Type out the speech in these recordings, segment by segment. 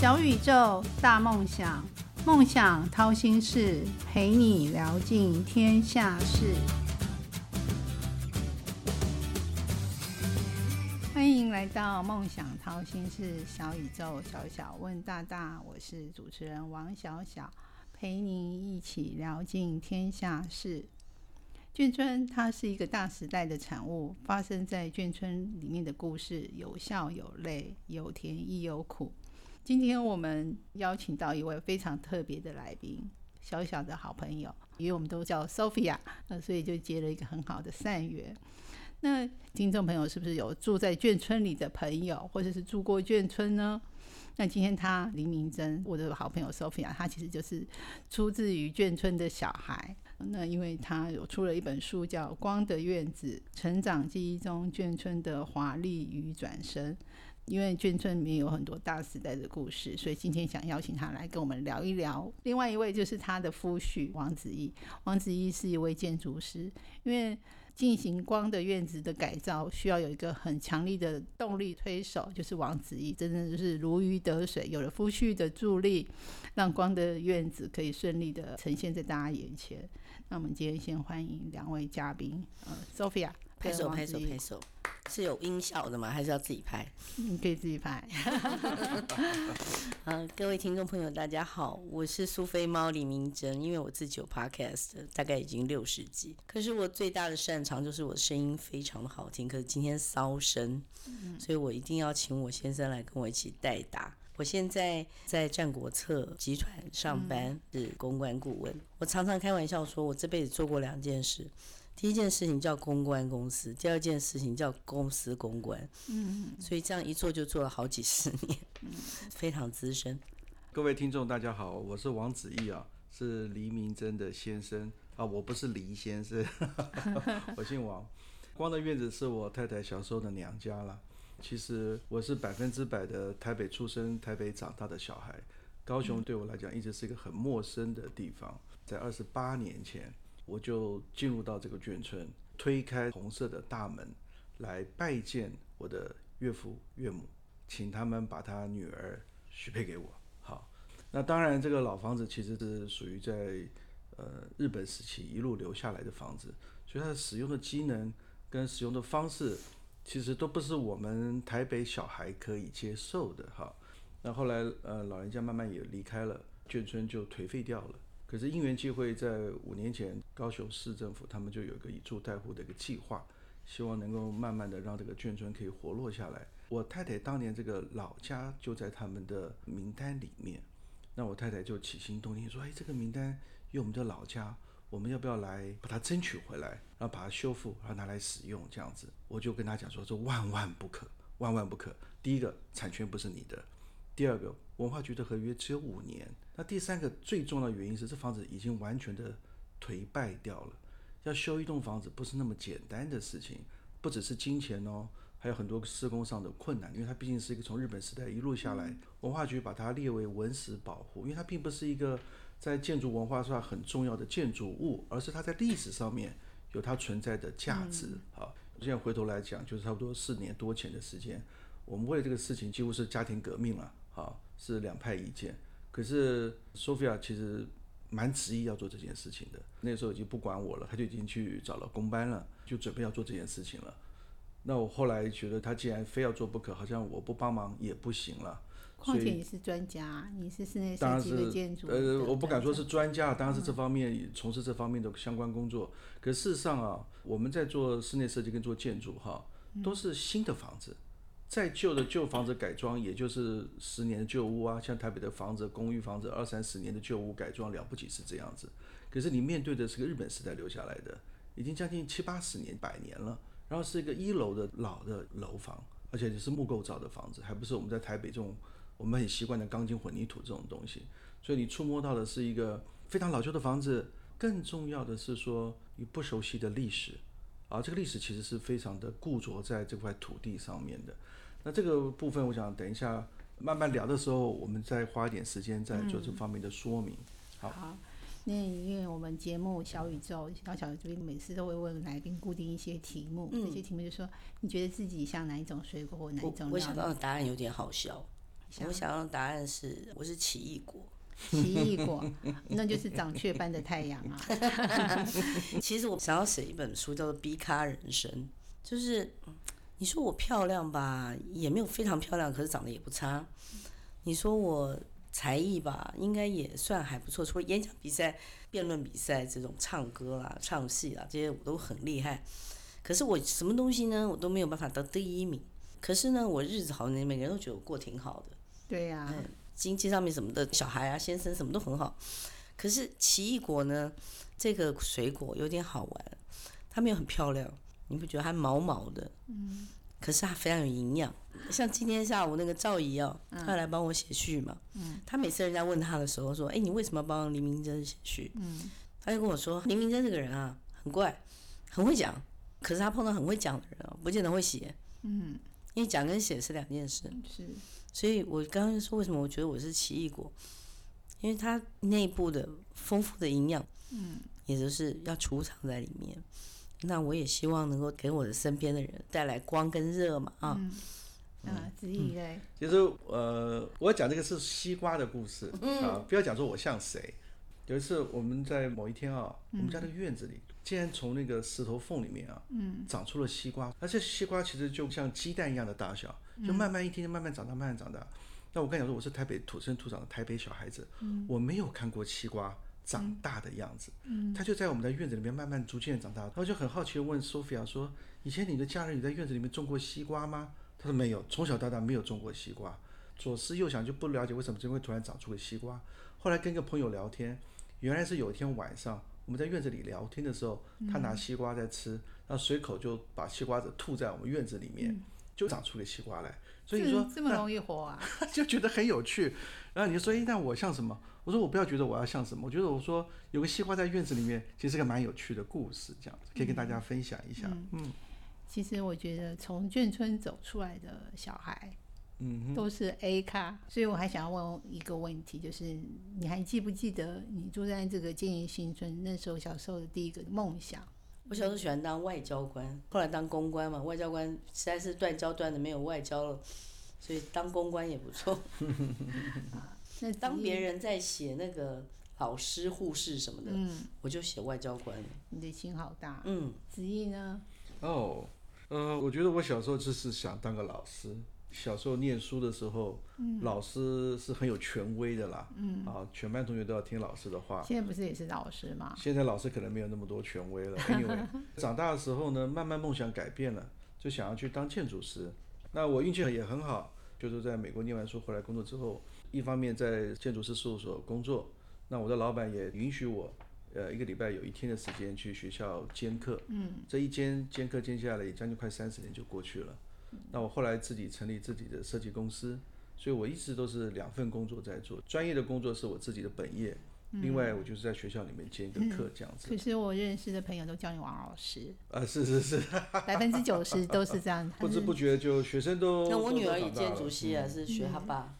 小宇宙，大梦想，梦想掏心事，陪你聊尽天下事。欢迎来到梦想掏心事小宇宙，小小问大大，我是主持人王小小，陪您一起聊尽天下事。眷村它是一个大时代的产物，发生在眷村里面的故事有笑有泪，有甜亦有苦。今天我们邀请到一位非常特别的来宾，小小的好朋友，因为我们都叫 Sophia，那所以就结了一个很好的善缘。那听众朋友是不是有住在眷村里的朋友，或者是住过眷村呢？那今天他黎明真，我的好朋友 Sophia，他其实就是出自于眷村的小孩。那因为他有出了一本书，叫《光的院子：成长记忆中眷村的华丽与转身》。因为眷村里面有很多大时代的故事，所以今天想邀请他来跟我们聊一聊。另外一位就是他的夫婿王子义，王子义是一位建筑师，因为进行光的院子的改造，需要有一个很强力的动力推手，就是王子义，真的就是如鱼得水，有了夫婿的助力，让光的院子可以顺利的呈现在大家眼前。那我们今天先欢迎两位嘉宾，呃，Sophia，拍手拍手拍手，是有音效的吗？还是要自己拍？你 可以自己拍。嗯，各位听众朋友，大家好，我是苏菲猫李明珍。因为我自己有 podcast，大概已经六十集，可是我最大的擅长就是我的声音非常的好听。可是今天骚声，所以我一定要请我先生来跟我一起代打。我现在在战国策集团上班，是公关顾问。我常常开玩笑说，我这辈子做过两件事：第一件事情叫公关公司，第二件事情叫公司公关。嗯，所以这样一做就做了好几十年，非常资深。各位听众，大家好，我是王子义啊，是黎明真的先生啊，我不是黎先生，我姓王。光的院子是我太太小时候的娘家了。其实我是百分之百的台北出生、台北长大的小孩，高雄对我来讲一直是一个很陌生的地方。在二十八年前，我就进入到这个眷村，推开红色的大门，来拜见我的岳父岳母，请他们把他女儿许配给我。好，那当然这个老房子其实是属于在呃日本时期一路留下来的房子，所以它的使用的机能跟使用的方式。其实都不是我们台北小孩可以接受的哈。那后来呃老人家慢慢也离开了，眷村就颓废掉了。可是因缘际会，在五年前高雄市政府他们就有一个以住代户的一个计划，希望能够慢慢的让这个眷村可以活络下来。我太太当年这个老家就在他们的名单里面，那我太太就起心动念说，哎，这个名单有我们的老家。我们要不要来把它争取回来，然后把它修复，然后拿来使用？这样子，我就跟他讲说，这万万不可，万万不可。第一个，产权不是你的；第二个，文化局的合约只有五年；那第三个，最重要的原因是这房子已经完全的颓败掉了。要修一栋房子不是那么简单的事情，不只是金钱哦，还有很多施工上的困难，因为它毕竟是一个从日本时代一路下来，文化局把它列为文史保护，因为它并不是一个。在建筑文化上很重要的建筑物，而是它在历史上面有它存在的价值。好，现在回头来讲，就是差不多四年多前的时间，我们为了这个事情几乎是家庭革命了。好，是两派意见。可是 Sophia 其实蛮执意要做这件事情的，那时候已经不管我了，他就已经去找了工班了，就准备要做这件事情了。那我后来觉得他既然非要做不可，好像我不帮忙也不行了。况且你是专家，你是室内设计的建筑。呃，我不敢说是专家，当然是这方面从事这方面的相关工作。可事实上啊，我们在做室内设计跟做建筑哈，都是新的房子，再旧的旧房子改装，也就是十年的旧屋啊，像台北的房子、公寓房子，二三十年的旧屋改装了不起是这样子。可是你面对的是个日本时代留下来的，已经将近七八十年、百年了，然后是一个一楼的老的楼房，而且是木构造的房子，还不是我们在台北这种。我们很习惯的钢筋混凝土这种东西，所以你触摸到的是一个非常老旧的房子。更重要的是说，你不熟悉的历史，而这个历史其实是非常的固着在这块土地上面的。那这个部分，我想等一下慢慢聊的时候，我们再花一点时间再做这方面的说明。好。那因为我们节目小宇宙小小宇宙每次都会问来宾固定一些题目，这些题目就说你觉得自己像哪一种水果或哪一种？我想到的答案有点好笑。我想到的答案是，我是奇异果。奇异果，那就是长雀斑的太阳啊。其实我想要写一本书，叫做《B 咖人生》，就是你说我漂亮吧，也没有非常漂亮，可是长得也不差。你说我才艺吧，应该也算还不错，除了演讲比赛、辩论比赛这种唱歌啦、唱戏啦这些我都很厉害。可是我什么东西呢，我都没有办法得第一名。可是呢，我日子好，每个人都觉得我过挺好的。对呀。经济上面什么的，小孩啊、先生什么都很好，可是奇异果呢？这个水果有点好玩，它没有很漂亮，你不觉得它毛毛的？嗯。可是它非常有营养，像今天下午那个赵姨哦，她来帮我写序嘛。嗯。她每次人家问她的时候说：“哎，你为什么帮林明珍写序？”嗯。她就跟我说：“林明珍这个人啊，很怪，很会讲，可是他碰到很会讲的人哦，不见得会写。”嗯。因为讲跟写是两件事。是。所以我刚刚说为什么我觉得我是奇异果，因为它内部的丰富的营养，嗯，也就是要储藏在里面。那我也希望能够给我的身边的人带来光跟热嘛，啊，啊，子怡嘞。其实呃，我讲这个是西瓜的故事啊，不要讲说我像谁。有一次我们在某一天啊，我们家的院子里。竟然从那个石头缝里面啊，长出了西瓜。而这西瓜其实就像鸡蛋一样的大小，就慢慢一天天慢慢长大，慢慢长大。那我跟你说，我是台北土生土长的台北小孩子，我没有看过西瓜长大的样子。他就在我们的院子里面慢慢逐渐长大。然后就很好奇的问 Sophia 说：“以前你的家人你在院子里面种过西瓜吗？”他说：“没有，从小到大没有种过西瓜。”左思右想就不了解为什么就会突然长出个西瓜。后来跟一个朋友聊天，原来是有一天晚上。我们在院子里聊天的时候，他拿西瓜在吃，然后随口就把西瓜子吐在我们院子里面，就长出了西瓜来。所以你说这么容易活啊？就觉得很有趣。然后你就说：“哎，那我像什么？”我说：“我不要觉得我要像什么，我觉得我说有个西瓜在院子里面，其实是个蛮有趣的故事，这样子可以跟大家分享一下。”嗯，其实我觉得从眷村走出来的小孩。嗯，都是 A 咖，所以我还想要问一个问题，就是你还记不记得你住在这个建业新村那时候小时候的第一个梦想？我小时候喜欢当外交官，后来当公关嘛，外交官实在是断交断的没有外交了，所以当公关也不错。那当别人在写那个老师、护士什么的，嗯，我就写外交官。你的心好大。嗯，子毅呢？哦，呃，我觉得我小时候就是想当个老师。小时候念书的时候，老师是很有权威的啦，啊，全班同学都要听老师的话。现在不是也是老师吗？现在老师可能没有那么多权威了。Anyway，长大的时候呢，慢慢梦想改变了，就想要去当建筑师。那我运气也很好，就是在美国念完书回来工作之后，一方面在建筑师事务所工作，那我的老板也允许我，呃，一个礼拜有一天的时间去学校兼课。嗯，这一兼兼课兼下来也，将近快三十年就过去了。那我后来自己成立自己的设计公司，所以我一直都是两份工作在做。专业的工作是我自己的本业，另外我就是在学校里面兼一个课这样子。可是我认识的朋友都叫你王老师。啊，是是是，百分之九十都是这样。不知不觉就学生都。那我女儿也建筑系啊，是学他爸。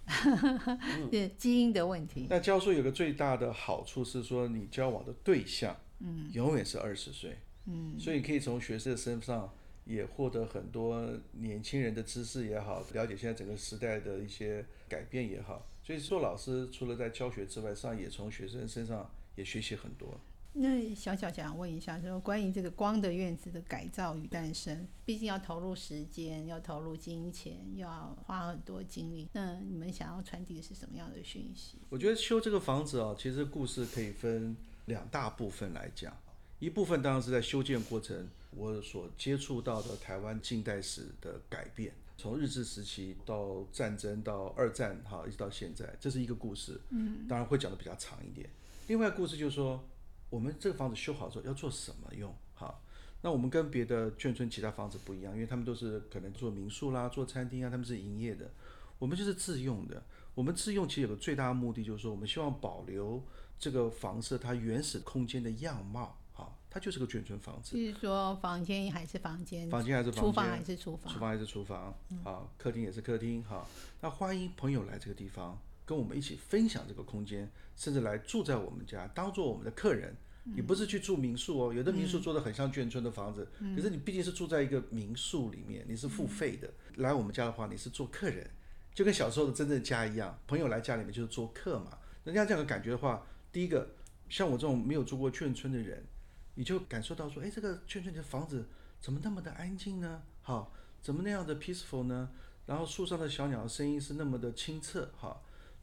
对基因的问题。那教书有个最大的好处是说，你交往的对象，嗯，永远是二十岁，嗯，所以可以从学生的身上。也获得很多年轻人的知识也好，了解现在整个时代的一些改变也好，所以做老师除了在教学之外，上也从学生身上也学习很多。那小小想问一下，说关于这个光的院子的改造与诞生，毕竟要投入时间，要投入金钱，要花很多精力。那你们想要传递的是什么样的讯息？我觉得修这个房子啊，其实故事可以分两大部分来讲，一部分当然是在修建过程。我所接触到的台湾近代史的改变，从日治时期到战争到二战，哈，一直到现在，这是一个故事。嗯，当然会讲的比较长一点。另外故事就是说，我们这个房子修好之后要做什么用？哈，那我们跟别的眷村其他房子不一样，因为他们都是可能做民宿啦、做餐厅啊，他们是营业的。我们就是自用的。我们自用其实有个最大的目的，就是说我们希望保留这个房子它原始空间的样貌。它就是个眷村房子，就是说房间还是房间，房间还是房间，厨房还是厨房，厨房还是厨房，好，客厅也是客厅，好。那欢迎朋友来这个地方，跟我们一起分享这个空间，甚至来住在我们家，当做我们的客人。你不是去住民宿哦，有的民宿做的很像眷村的房子，可是你毕竟是住在一个民宿里面，你是付费的。来我们家的话，你是做客人。就跟小时候的真正家一样，朋友来家里面就是做客嘛。人家这样的感觉的话，第一个像我这种没有住过眷村的人，你就感受到说，哎，这个圈圈的房子怎么那么的安静呢？好，怎么那样的 peaceful 呢？然后树上的小鸟的声音是那么的清澈，哈。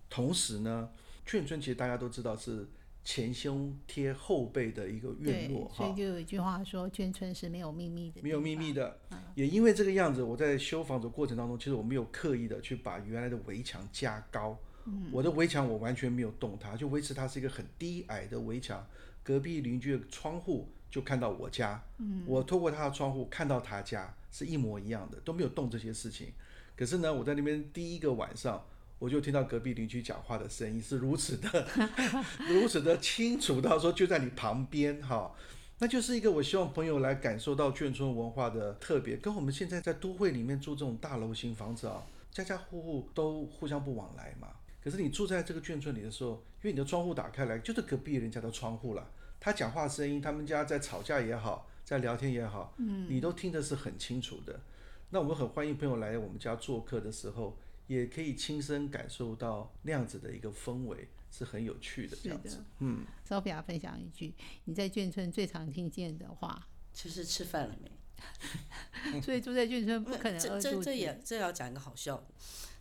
同时呢，眷村其实大家都知道是前胸贴后背的一个院落，哈。所以就有一句话说，眷村是没有秘密的。没有秘密的。也因为这个样子，我在修房子过程当中，其实我没有刻意的去把原来的围墙加高。嗯。我的围墙我完全没有动它，就维持它是一个很低矮的围墙。隔壁邻居的窗户就看到我家，嗯。我透过他的窗户看到他家，是一模一样的，都没有动这些事情。可是呢，我在那边第一个晚上，我就听到隔壁邻居讲话的声音是如此的、如此的清楚到说就在你旁边哈，那就是一个我希望朋友来感受到眷村文化的特别，跟我们现在在都会里面住这种大楼型房子啊，家家户户都互相不往来嘛。可是你住在这个眷村里的时候，因为你的窗户打开来就是隔壁人家的窗户了，他讲话声音，他们家在吵架也好，在聊天也好，嗯，你都听得是很清楚的。那我们很欢迎朋友来我们家做客的时候，也可以亲身感受到那样子的一个氛围，是很有趣的这样子。嗯，稍比亚分享一句，你在眷村最常听见的话，就是吃饭了没？所以住在眷村不可能这这这也这要讲一个好笑的，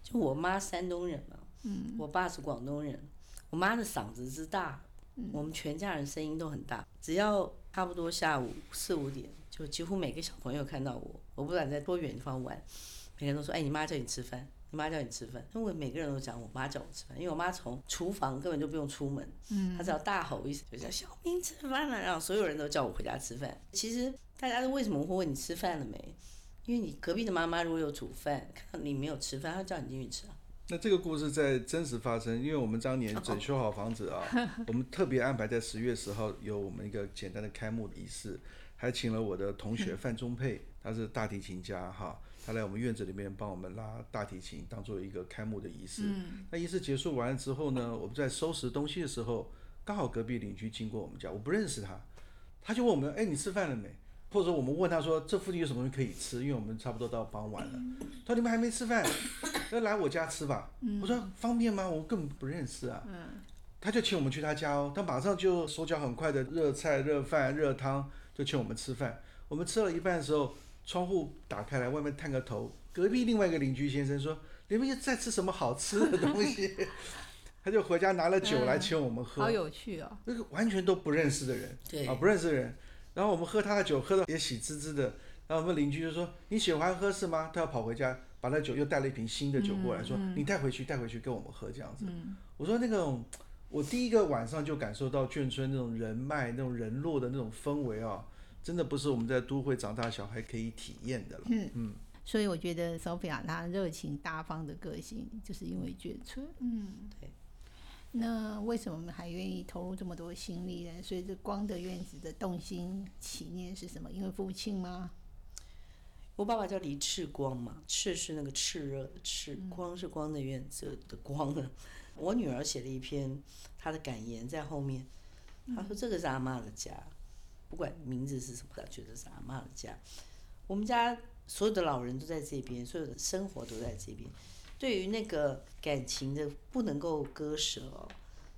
就我妈山东人嘛，嗯，我爸是广东人，我妈的嗓子之大，我们全家人声音都很大，只要差不多下午四五点。就几乎每个小朋友看到我，我不管在多远地方玩，每个人都说：“哎，你妈叫你吃饭，你妈叫你吃饭。”因为每个人都讲我妈叫我吃饭，因为我妈从厨房根本就不用出门，嗯，她只要大吼一声就叫小明吃饭了，然后所有人都叫我回家吃饭。其实大家都为什么会问你吃饭了没？因为你隔壁的妈妈如果有煮饭，看到你没有吃饭，她叫你进去吃啊。那这个故事在真实发生，因为我们当年整修好房子啊，我们特别安排在十月十号有我们一个简单的开幕仪式。还请了我的同学 范中佩，他是大提琴家哈，他来我们院子里面帮我们拉大提琴，当做一个开幕的仪式。那仪式结束完了之后呢，我们在收拾东西的时候，刚好隔壁邻居经过我们家，我不认识他，他就问我们：哎，你吃饭了没？或者我们问他说：这附近有什么东西可以吃？因为我们差不多到傍晚了。他说：你们还没吃饭，那来我家吃吧。我说：方便吗？我根本不认识啊。他就请我们去他家哦，他马上就手脚很快的热菜、热饭、热汤。就请我们吃饭，我们吃了一半的时候，窗户打开来，外面探个头，隔壁另外一个邻居先生说：“你们又在吃什么好吃的东西？” 他就回家拿了酒来请我们喝，好有趣哦。那个完全都不认识的人，对啊，不认识的人。然后我们喝他的酒，喝的也喜滋滋的。然后我们邻居就说：“你喜欢喝是吗？”他要跑回家把那酒又带了一瓶新的酒过来，说：“你带回去，带回去跟我们喝这样子。”我说：“那种。”我第一个晚上就感受到眷村那种人脉、那种人落的那种氛围啊，真的不是我们在都会长大小孩可以体验的了。嗯嗯，所以我觉得 Sophia 她热情大方的个性，就是因为眷村。嗯，对。那为什么我们还愿意投入这么多心力呢？所以这光的院子的动心起念是什么？因为父亲吗？我爸爸叫李炽光嘛，炽是那个炽热的炽，光是光的院子的光啊。我女儿写了一篇她的感言在后面，她说这个是阿妈的家，不管名字是什么，她觉得是阿妈的家。我们家所有的老人都在这边，所有的生活都在这边。对于那个感情的不能够割舍哦，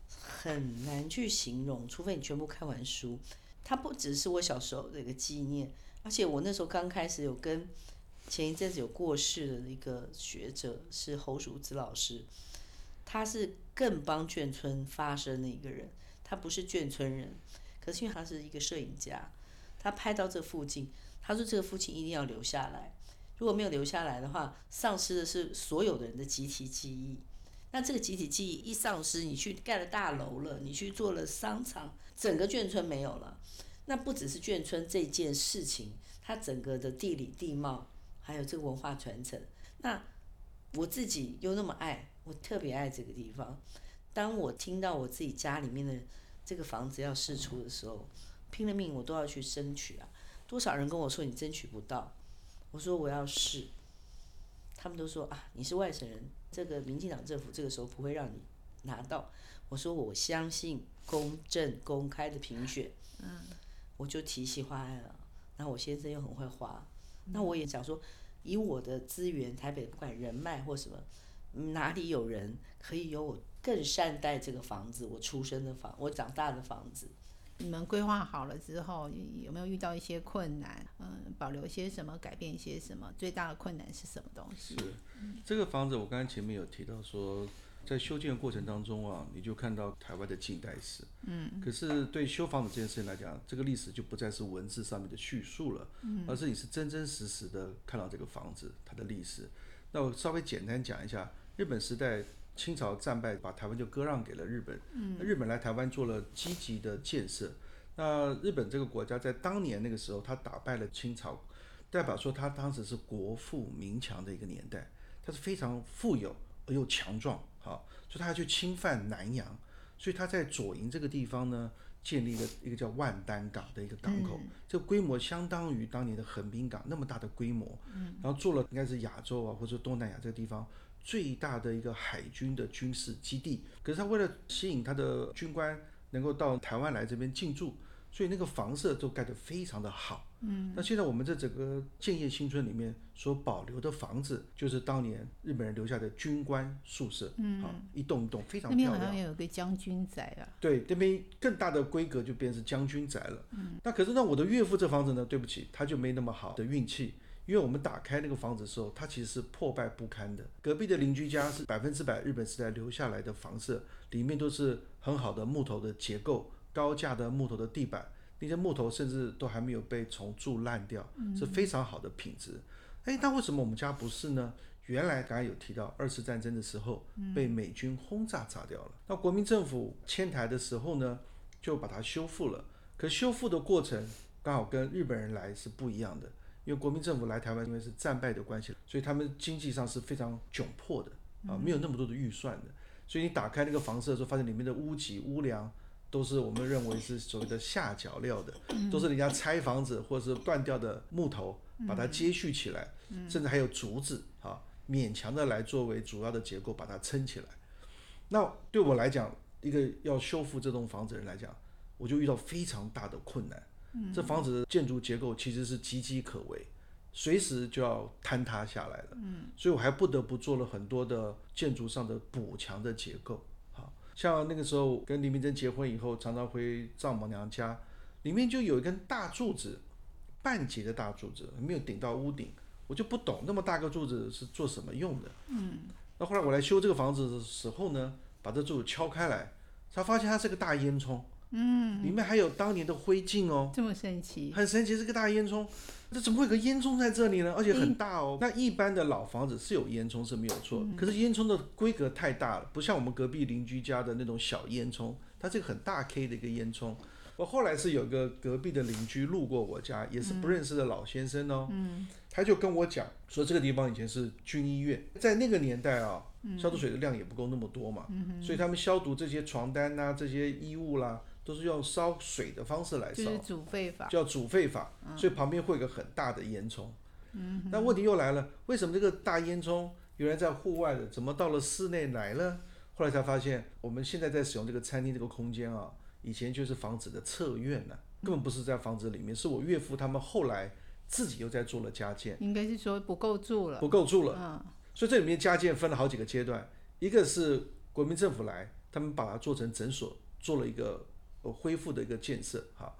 很难去形容，除非你全部看完书。它不只是我小时候的一个纪念，而且我那时候刚开始有跟前一阵子有过世的一个学者是侯淑子老师。他是更帮眷村发声的一个人，他不是眷村人，可是因为他是一个摄影家，他拍到这附近，他说这个父亲一定要留下来，如果没有留下来的话，丧失的是所有的人的集体记忆。那这个集体记忆一丧失，你去盖了大楼了，你去做了商场，整个眷村没有了。那不只是眷村这件事情，它整个的地理地貌，还有这个文化传承，那我自己又那么爱。我特别爱这个地方。当我听到我自己家里面的这个房子要试出的时候，拼了命我都要去争取啊！多少人跟我说你争取不到，我说我要试。他们都说啊，你是外省人，这个民进党政府这个时候不会让你拿到。我说我相信公正公开的评选。嗯。我就提起花案了。那我先生又很会花，那我也想说，以我的资源，台北不管人脉或什么。哪里有人可以有我更善待这个房子，我出生的房，我长大的房子。你们规划好了之后，有没有遇到一些困难？嗯，保留些什么，改变一些什么？最大的困难是什么东西？是这个房子，我刚才前面有提到说，在修建的过程当中啊，你就看到台湾的近代史。嗯。可是对修房子这件事情来讲，这个历史就不再是文字上面的叙述了，嗯，而是你是真真实实的看到这个房子它的历史。那我稍微简单讲一下，日本时代。清朝战败，把台湾就割让给了日本。嗯，日本来台湾做了积极的建设。那日本这个国家在当年那个时候，他打败了清朝，代表说他当时是国富民强的一个年代，他是非常富有而又强壮，好，所以他要去侵犯南洋，所以他在左营这个地方呢，建立了一个叫万丹港的一个港口，这个规模相当于当年的横滨港那么大的规模。嗯，然后做了应该是亚洲啊或者东南亚这个地方。最大的一个海军的军事基地，可是他为了吸引他的军官能够到台湾来这边进驻，所以那个房舍都盖得非常的好。嗯，那现在我们这整个建业新村里面所保留的房子，就是当年日本人留下的军官宿舍。嗯，啊，一栋一栋非常漂亮。那边好像有个将军宅啊。对，这边更大的规格就变成将军宅了。嗯，那可是呢，我的岳父这房子呢，对不起，他就没那么好的运气。因为我们打开那个房子的时候，它其实是破败不堪的。隔壁的邻居家是百分之百日本时代留下来的房舍，里面都是很好的木头的结构，高架的木头的地板，那些木头甚至都还没有被虫蛀烂掉，是非常好的品质。哎，那为什么我们家不是呢？原来刚才有提到二次战争的时候被美军轰炸炸掉了，那国民政府迁台的时候呢，就把它修复了。可修复的过程刚好跟日本人来是不一样的。因为国民政府来台湾，因为是战败的关系，所以他们经济上是非常窘迫的啊，没有那么多的预算的。所以你打开那个房舍的时候，发现里面的屋脊、屋梁都是我们认为是所谓的下脚料的，都是人家拆房子或者是断掉的木头把它接续起来，甚至还有竹子啊，勉强的来作为主要的结构把它撑起来。那对我来讲，一个要修复这栋房子的人来讲，我就遇到非常大的困难。这房子的建筑结构其实是岌岌可危，随时就要坍塌下来了。嗯，所以我还不得不做了很多的建筑上的补强的结构。好像那个时候跟李明珍结婚以后，常常回丈母娘家，里面就有一根大柱子，半截的大柱子，没有顶到屋顶，我就不懂那么大个柱子是做什么用的。嗯，那后来我来修这个房子的时候呢，把这柱子敲开来，才发现它是个大烟囱。嗯，里面还有当年的灰烬哦，这么神奇，很神奇，是个大烟囱，这怎么会有个烟囱在这里呢？而且很大哦。那一般的老房子是有烟囱是没有错，可是烟囱的规格太大了，不像我们隔壁邻居家的那种小烟囱，它这个很大 K 的一个烟囱。我后来是有个隔壁的邻居路过我家，也是不认识的老先生哦，嗯，他就跟我讲说这个地方以前是军医院，在那个年代啊，消毒水的量也不够那么多嘛，所以他们消毒这些床单呐，这些衣物啦。都是用烧水的方式来烧，就是煮沸法，叫煮沸法，所以旁边会有个很大的烟囱。嗯，那问题又来了，为什么这个大烟囱原来在户外的，怎么到了室内来了？后来才发现，我们现在在使用这个餐厅这个空间啊，以前就是房子的侧院呢，根本不是在房子里面，是我岳父他们后来自己又在做了加建。应该是说不够住了，不够住了。嗯，所以这里面加建分了好几个阶段，一个是国民政府来，他们把它做成诊所，做了一个。恢复的一个建设，哈，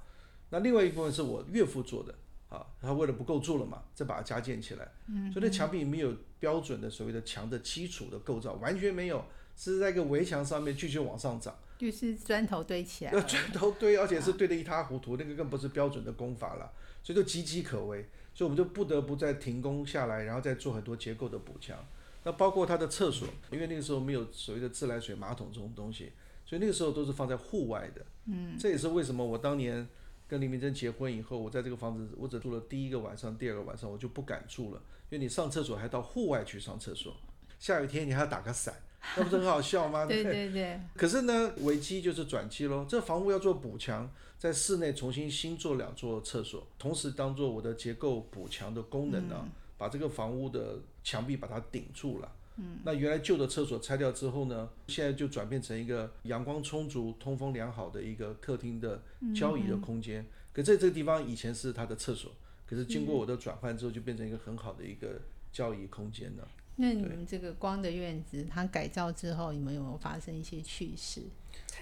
那另外一部分是我岳父做的，啊，他为了不够住了嘛，再把它加建起来，嗯，所以那墙壁没有标准的所谓的墙的基础的构造，完全没有，是在一个围墙上面继续往上涨，就是砖头堆起来，砖头堆，而且是堆得一塌糊涂，那个更不是标准的工法了，所以就岌岌可危，所以我们就不得不再停工下来，然后再做很多结构的补强，那包括它的厕所，因为那个时候没有所谓的自来水马桶这种东西。所以那个时候都是放在户外的，嗯，这也是为什么我当年跟林明珍结婚以后，我在这个房子我只住了第一个晚上，第二个晚上我就不敢住了，因为你上厕所还到户外去上厕所，下雨天你还要打个伞，那不是很好笑吗？对对对。可是呢，危机就是转机喽，这房屋要做补强，在室内重新新做两座厕所，同时当做我的结构补强的功能呢，把这个房屋的墙壁把它顶住了。嗯，那原来旧的厕所拆掉之后呢，现在就转变成一个阳光充足、通风良好的一个客厅的交易的空间。可在这个地方以前是他的厕所，可是经过我的转换之后，就变成一个很好的一个交易空间了。那你们这个光的院子，它改造之后，你们有没有发生一些趣事？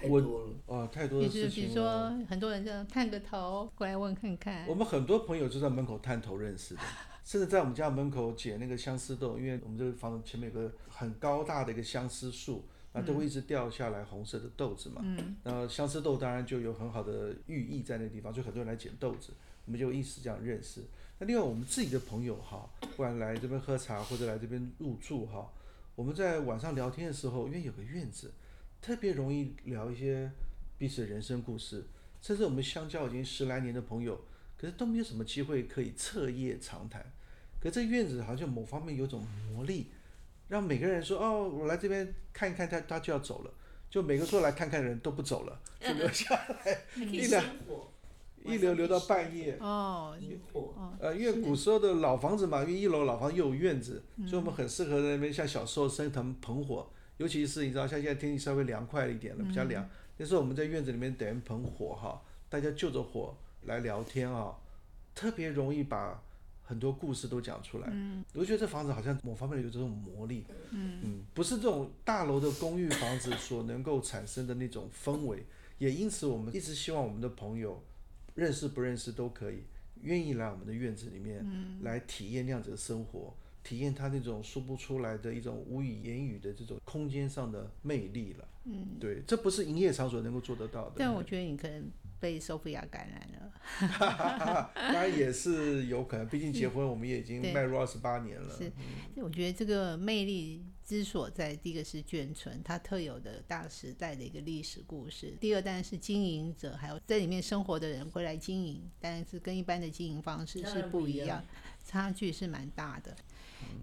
我太多了。啊，太多的就是事情比如说。，很多人就探个头过来问看看我。们很多朋友就在门口探头认识的，甚至在我们家门口捡那个相思豆，因为我们这个房子前面有个很高大的一个相思树，那都会一直掉下来红色的豆子嘛。嗯。那相思豆当然就有很好的寓意在那个地方，就很多人来捡豆子，我们就一直这样认识。那另外我们自己的朋友哈，不管来这边喝茶或者来这边入住哈，我们在晚上聊天的时候，因为有个院子，特别容易聊一些彼此的人生故事，甚至我们相交已经十来年的朋友，可是都没有什么机会可以彻夜长谈。可这院子好像某方面有种魔力，让每个人说哦，我来这边看一看他，他就要走了。就每个说来看看的人都不走了，就留下来，一两，一留留到半夜。哦，呃，因为古时候的老房子嘛，因为一楼老房又有院子，所以我们很适合在那边像小时候生腾棚火，尤其是你知道像现在天气稍微凉快一点了，比较凉，那时候我们在院子里面点一盆火哈，大家就着火来聊天啊，特别容易把很多故事都讲出来。嗯我就觉得这房子好像某方面有这种魔力。嗯不是这种大楼的公寓房子所能够产生的那种氛围，也因此我们一直希望我们的朋友认识不认识都可以，愿意来我们的院子里面，来体验那样子的生活，体验他那种说不出来的一种无以言语的这种空间上的魅力了。嗯，对，这不是营业场所能够做得到的。但我觉得你可能被 Sophia 感染了。当然也是有可能，毕竟结婚我们也已经迈入二十八年了。是我觉得这个魅力之所在，第一个是眷村，它特有的大时代的一个历史故事；第二，当然是经营者，还有在里面生活的人会来经营，但是跟一般的经营方式是不一样不一样，差距是蛮大的。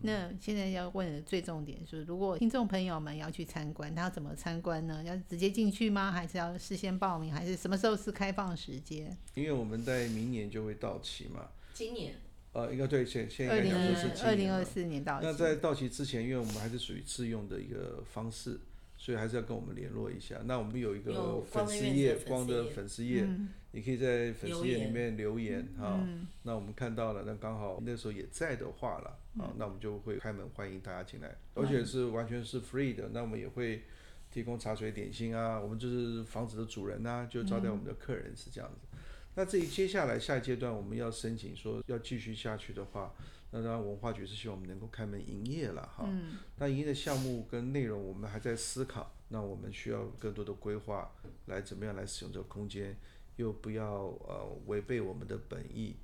那现在要问的最重点是，如果听众朋友们要去参观，他要怎么参观呢？要直接进去吗？还是要事先报名？还是什么时候是开放时间？因为我们在明年就会到期嘛。今年呃，应该对，现现在二零应该是二零二四年到期。那在到期之前，因为我们还是属于自用的一个方式，所以还是要跟我们联络一下。那我们有一个粉丝页光的粉丝页，嗯你可以在粉丝页里面留言。哈、嗯。那我们看到了，那刚好那时候也在的话了嗯。啊，那我们就会开门欢迎大家进来，而且是完全是 free 的。那我们也会提供茶水点心啊，我们就是房子的主人呐、就招待我们的客人是这样子。那至于接下来下一阶段我们要申请说要继续下去的话，那当然文化局是希望我们能够开门营业了哈。那营业的项目跟内容我们还在思考，那我们需要更多的规划，来怎么样来使用这个空间，又不要呃违背我们的本意。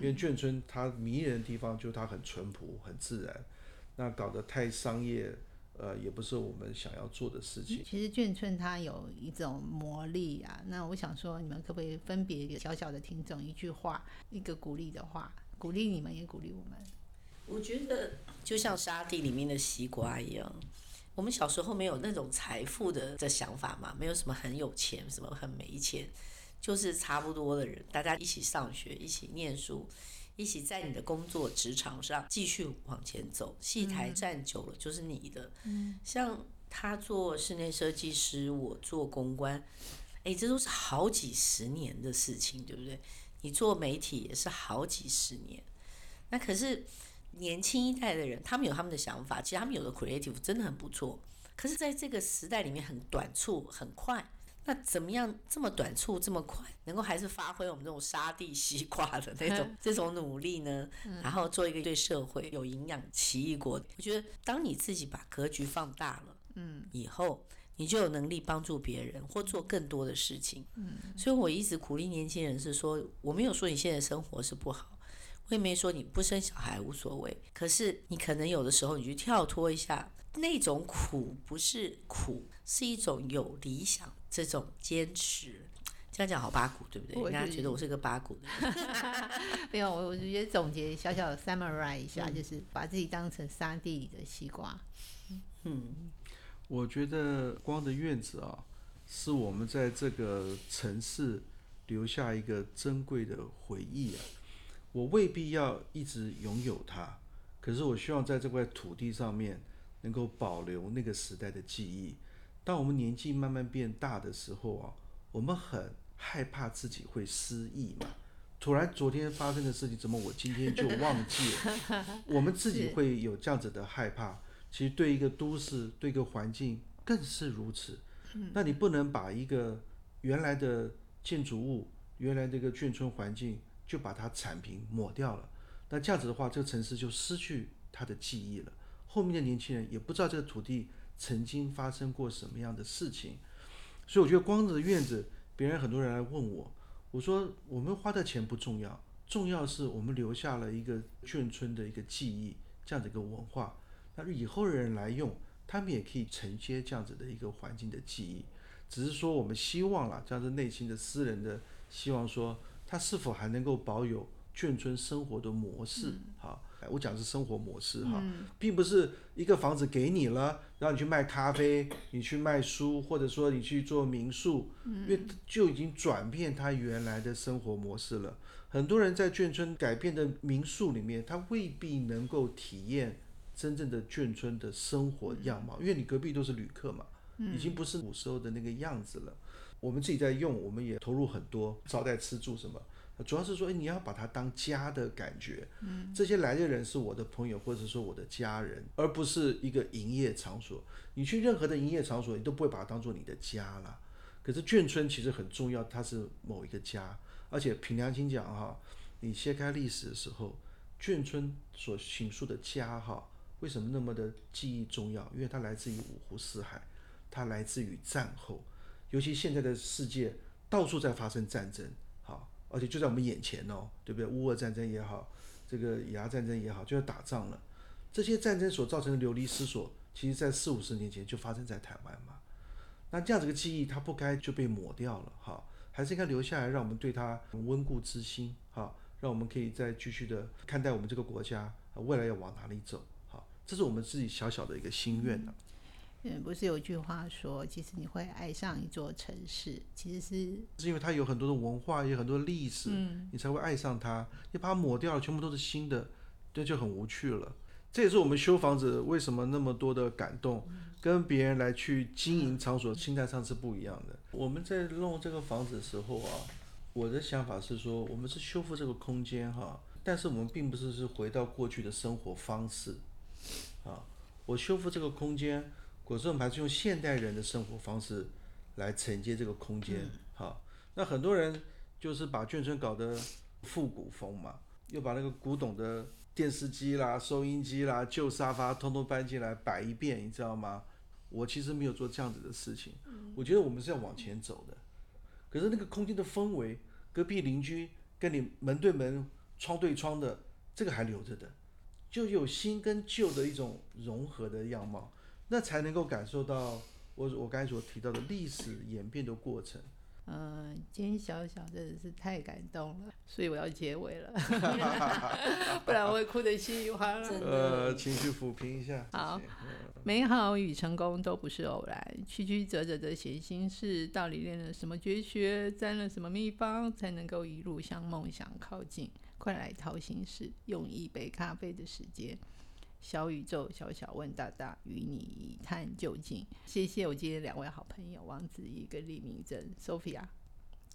因为眷村它迷人的地方就是它很淳朴、很自然，那搞得太商业，呃，也不是我们想要做的事情。其实眷村它有一种魔力啊，那我想说，你们可不可以分别给小小的听众一句话，一个鼓励的话，鼓励你们，也鼓励我们。我觉得就像沙地里面的西瓜一样，我们小时候没有那种财富的的想法嘛，没有什么很有钱，什么很没钱，就是差不多的人，大家一起上学，一起念书，一起在你的工作职场上继续往前走。戏台站久了就是你的，像他做室内设计师，我做公关，哎，这都是好几十年的事情，对不对？你做媒体也是好几十年，那可是年轻一代的人，他们有他们的想法，其实他们有的 creative 真的很不错。可是，在这个时代里面，很短促、很快。那怎么样这么短促、这么快，能够还是发挥我们这种沙地西瓜的那种 这种努力呢？然后做一个对社会有营养奇异果。我觉得，当你自己把格局放大了，嗯，以后你就有能力帮助别人或做更多的事情。嗯，所以我一直鼓励年轻人是说，我没有说你现在生活是不好。我也没说你不生小孩无所谓，可是你可能有的时候你去跳脱一下，那种苦不是苦，是一种有理想这种坚持。这样讲好八股对不对？我人家觉觉得我是个八股的人。没有，我我觉得总结小小的 summarize 一嗯下，就是把自己当成沙地里的西瓜。嗯我觉得光的院子啊，是我们在这个城市留下一个珍贵的回忆啊。我未必要一直拥有它，可是我希望在这块土地上面能够保留那个时代的记忆。当我们年纪慢慢变大的时候啊，我们很害怕自己会失忆嘛。突然昨天发生的事情，怎么我今天就忘记了？我们自己会有这样子的害怕。其实对一个都市、对一个环境更是如此。那你不能把一个原来的建筑物、原来这个眷村环境就把它铲平、抹掉了。那这样子的话，这个城市就失去它的记忆了。后面的年轻人也不知道这个土地曾经发生过什么样的事情。所以我觉得光着院子，别人很多人来问我，我说我们花的钱不重要，重要是我们留下了一个眷村的一个记忆，这样的一个文化。那以后的人来用，他们也可以承接这样子的一个环境的记忆。只是说我们希望啦，这样子内心的私人的希望说，他是否还能够保有眷村生活的模式？哈，我讲的是生活模式哈，并不是一个房子给你了，让你去卖咖啡，你去卖书，或者说你去做民宿，因为就已经转变他原来的生活模式了。很多人在眷村改变的民宿里面，他未必能够体验真正的眷村的生活样貌，因为你隔壁都是旅客嘛，已经不是古时候的那个样子了。我们自己在用，我们也投入很多招待吃住什么。主要是说，哎，你要把它当家的感觉。嗯，这些来的人是我的朋友，或者说我的家人，而不是一个营业场所。你去任何的营业场所，你都不会把它当做你的家了。可是眷村其实很重要，它是某一个家。而且凭良心讲哈，你切开历史的时候，眷村所形塑的家哈，为什么那么的记忆重要？因为它来自于五湖四海，它来自于战后，尤其现在的世界到处在发生战争。而且就在我们眼前哦，对不对？乌俄战争也好，这个以牙战争也好，就要打仗了。这些战争所造成的流离失所，其实在四五十年前就发生在台湾嘛。那这样子个记忆，它不该就被抹掉了哈，还是应该留下来，让我们对它温故知新哈，让我们可以再继续的看待我们这个国家未来要往哪里走哈。这是我们自己小小的一个心愿呢。嗯，不是有句话说，其实你会爱上一座城市，其实是是因为它有很多的文化，有很多历史，你才会爱上它。你把它抹掉了，全部都是新的，这就很无趣了。这也是我们修房子为什么那么多的感动，跟别人来去经营场所心态上是不一样的。我们在弄这个房子的时候啊，我的想法是说，我们是修复这个空间哈，但是我们并不是是回到过去的生活方式啊。我修复这个空间。果我们还是用现代人的生活方式来承接这个空间，好，那很多人就是把眷村搞得复古风嘛，又把那个古董的电视机啦、收音机啦、旧沙发通通搬进来摆一遍，你知道吗？我其实没有做这样子的事情，我觉得我们是要往前走的。可是那个空间的氛围，隔壁邻居跟你门对门、窗对窗的，这个还留着的，就有新跟旧的一种融合的样貌。那才能够感受到我我刚才所提到的历史演变的过程。嗯，今天小小真的是太感动了，所以我要结尾了，不然我会哭得稀里哗啦。呃，情绪抚平一下。好，美好与成功都不是偶然，曲曲折折的写心事，到底练了什么绝学，沾了什么秘方，才能够一路向梦想靠近？快来掏心事，用一杯咖啡的时间。小宇宙，小小问大大，与你一探究竟。谢谢我今天两位好朋友王子怡跟李明珍，Sophia，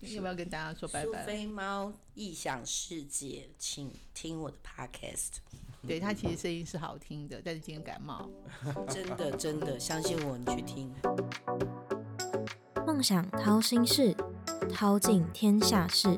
要不要跟大家说拜拜？苏菲猫异想世界，请听我的 Podcast。对他其实声音是好听的，但是今天感冒。真的真的，相信我，你去听。梦想掏心事，掏尽天下事。